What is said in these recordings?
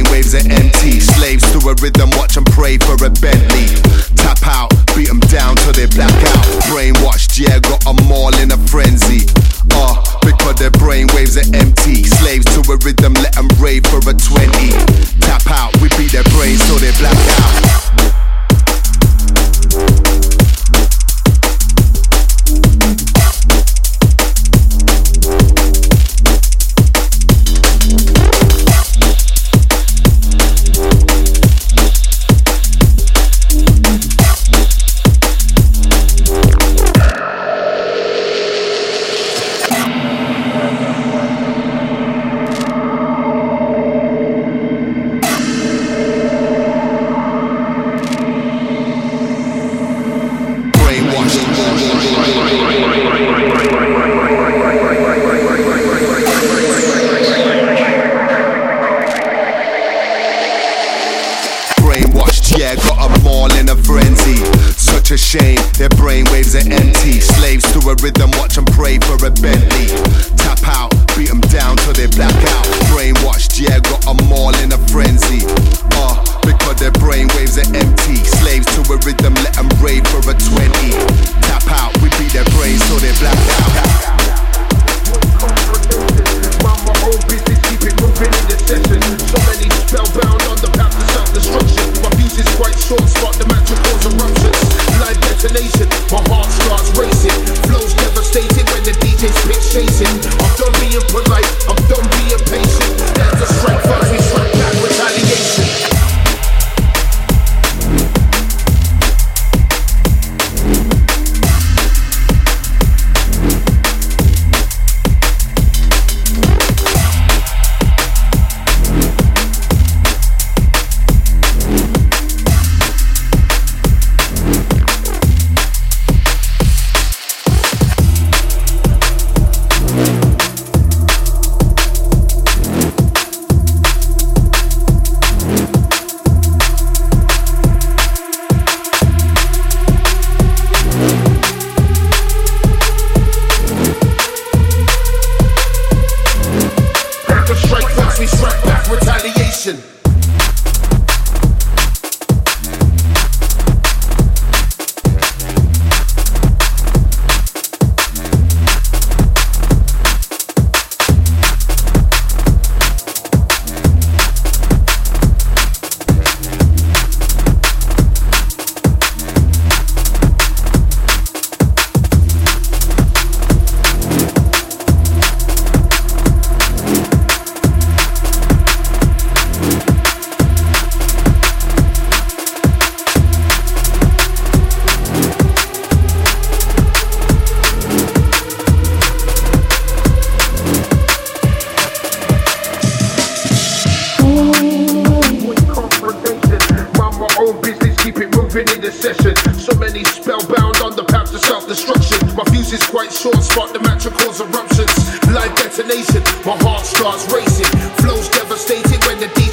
brainwaves are empty. Slaves to a rhythm, watch and pray for a Bentley. Tap out, beat them down till they black out. Brainwashed, yeah, got them all in a frenzy. Uh, because their brainwaves are empty. Slaves to a rhythm, let them rave for a 20. Tap out, we beat their brains till they black out. is an NT. Slaves to a rhythm, watch and pray for a Bentley. Tap out, beat them down till they black out. Brainwashed, yeah, got them all in a frenzy. Uh, because their brainwaves are empty. Slaves to a rhythm, let them rave for a 20. Tap out, we beat their brains till they black out. my old business, keep it moving in the session. So many spellbound on the path to self-destruction. My fuse is quite short, spot the match of cause a rupture.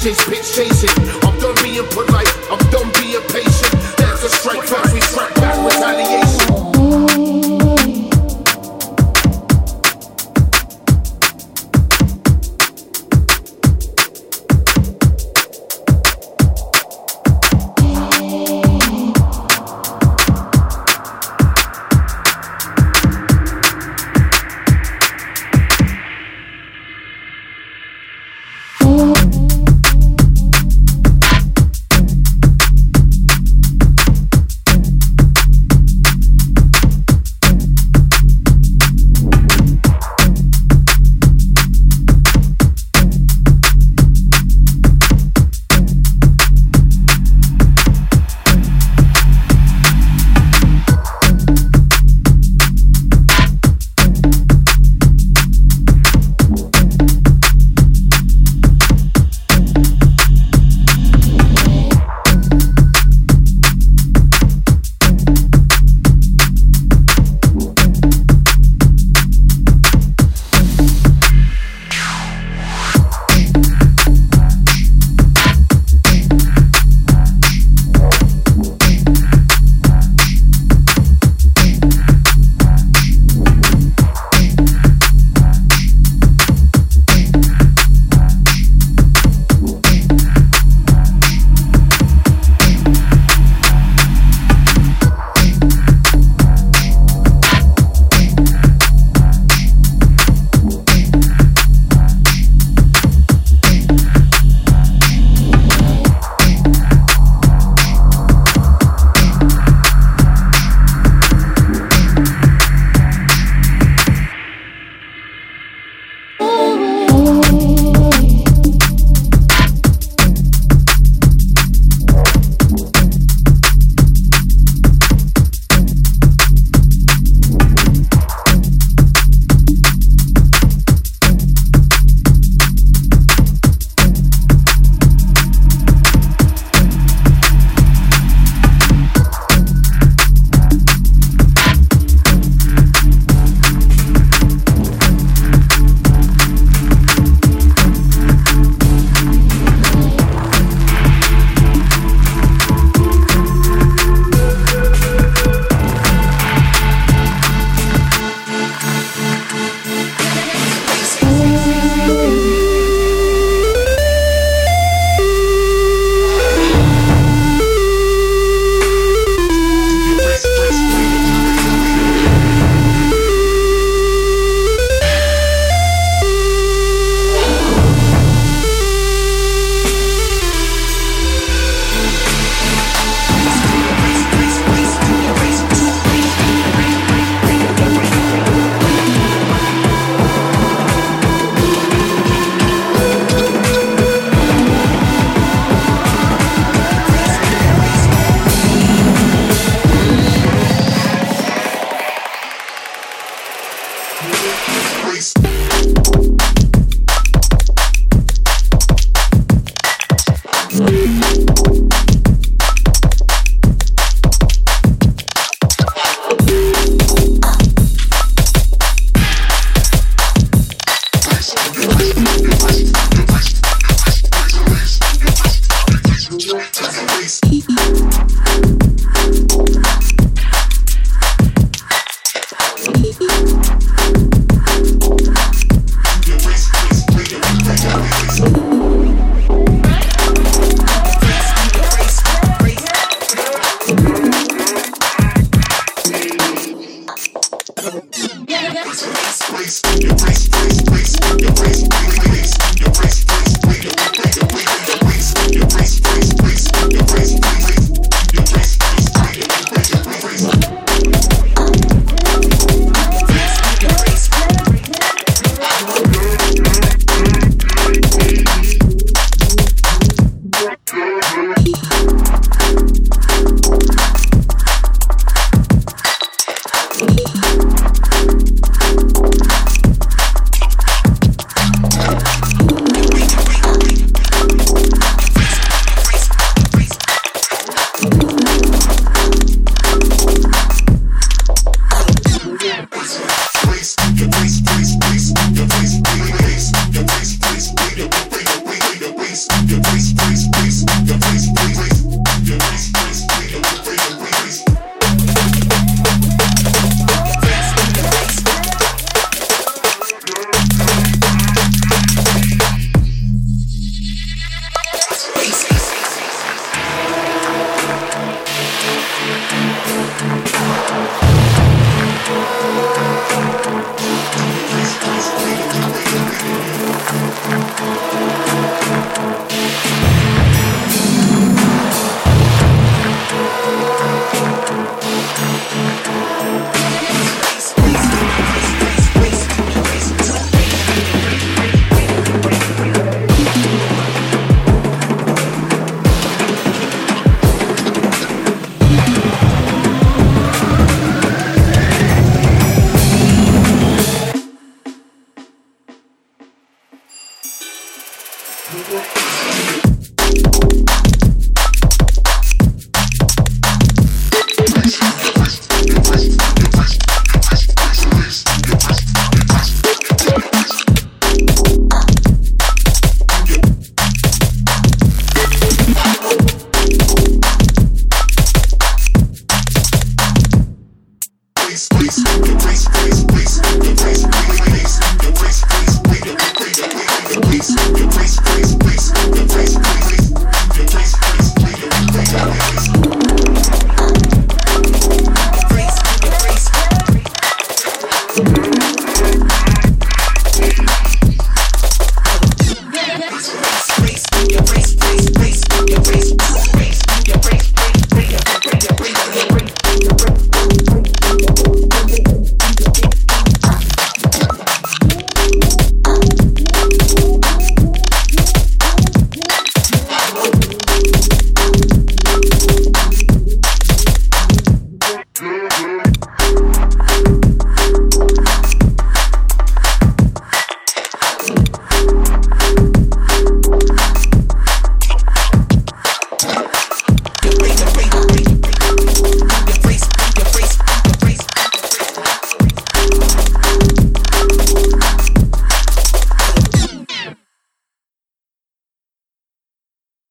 his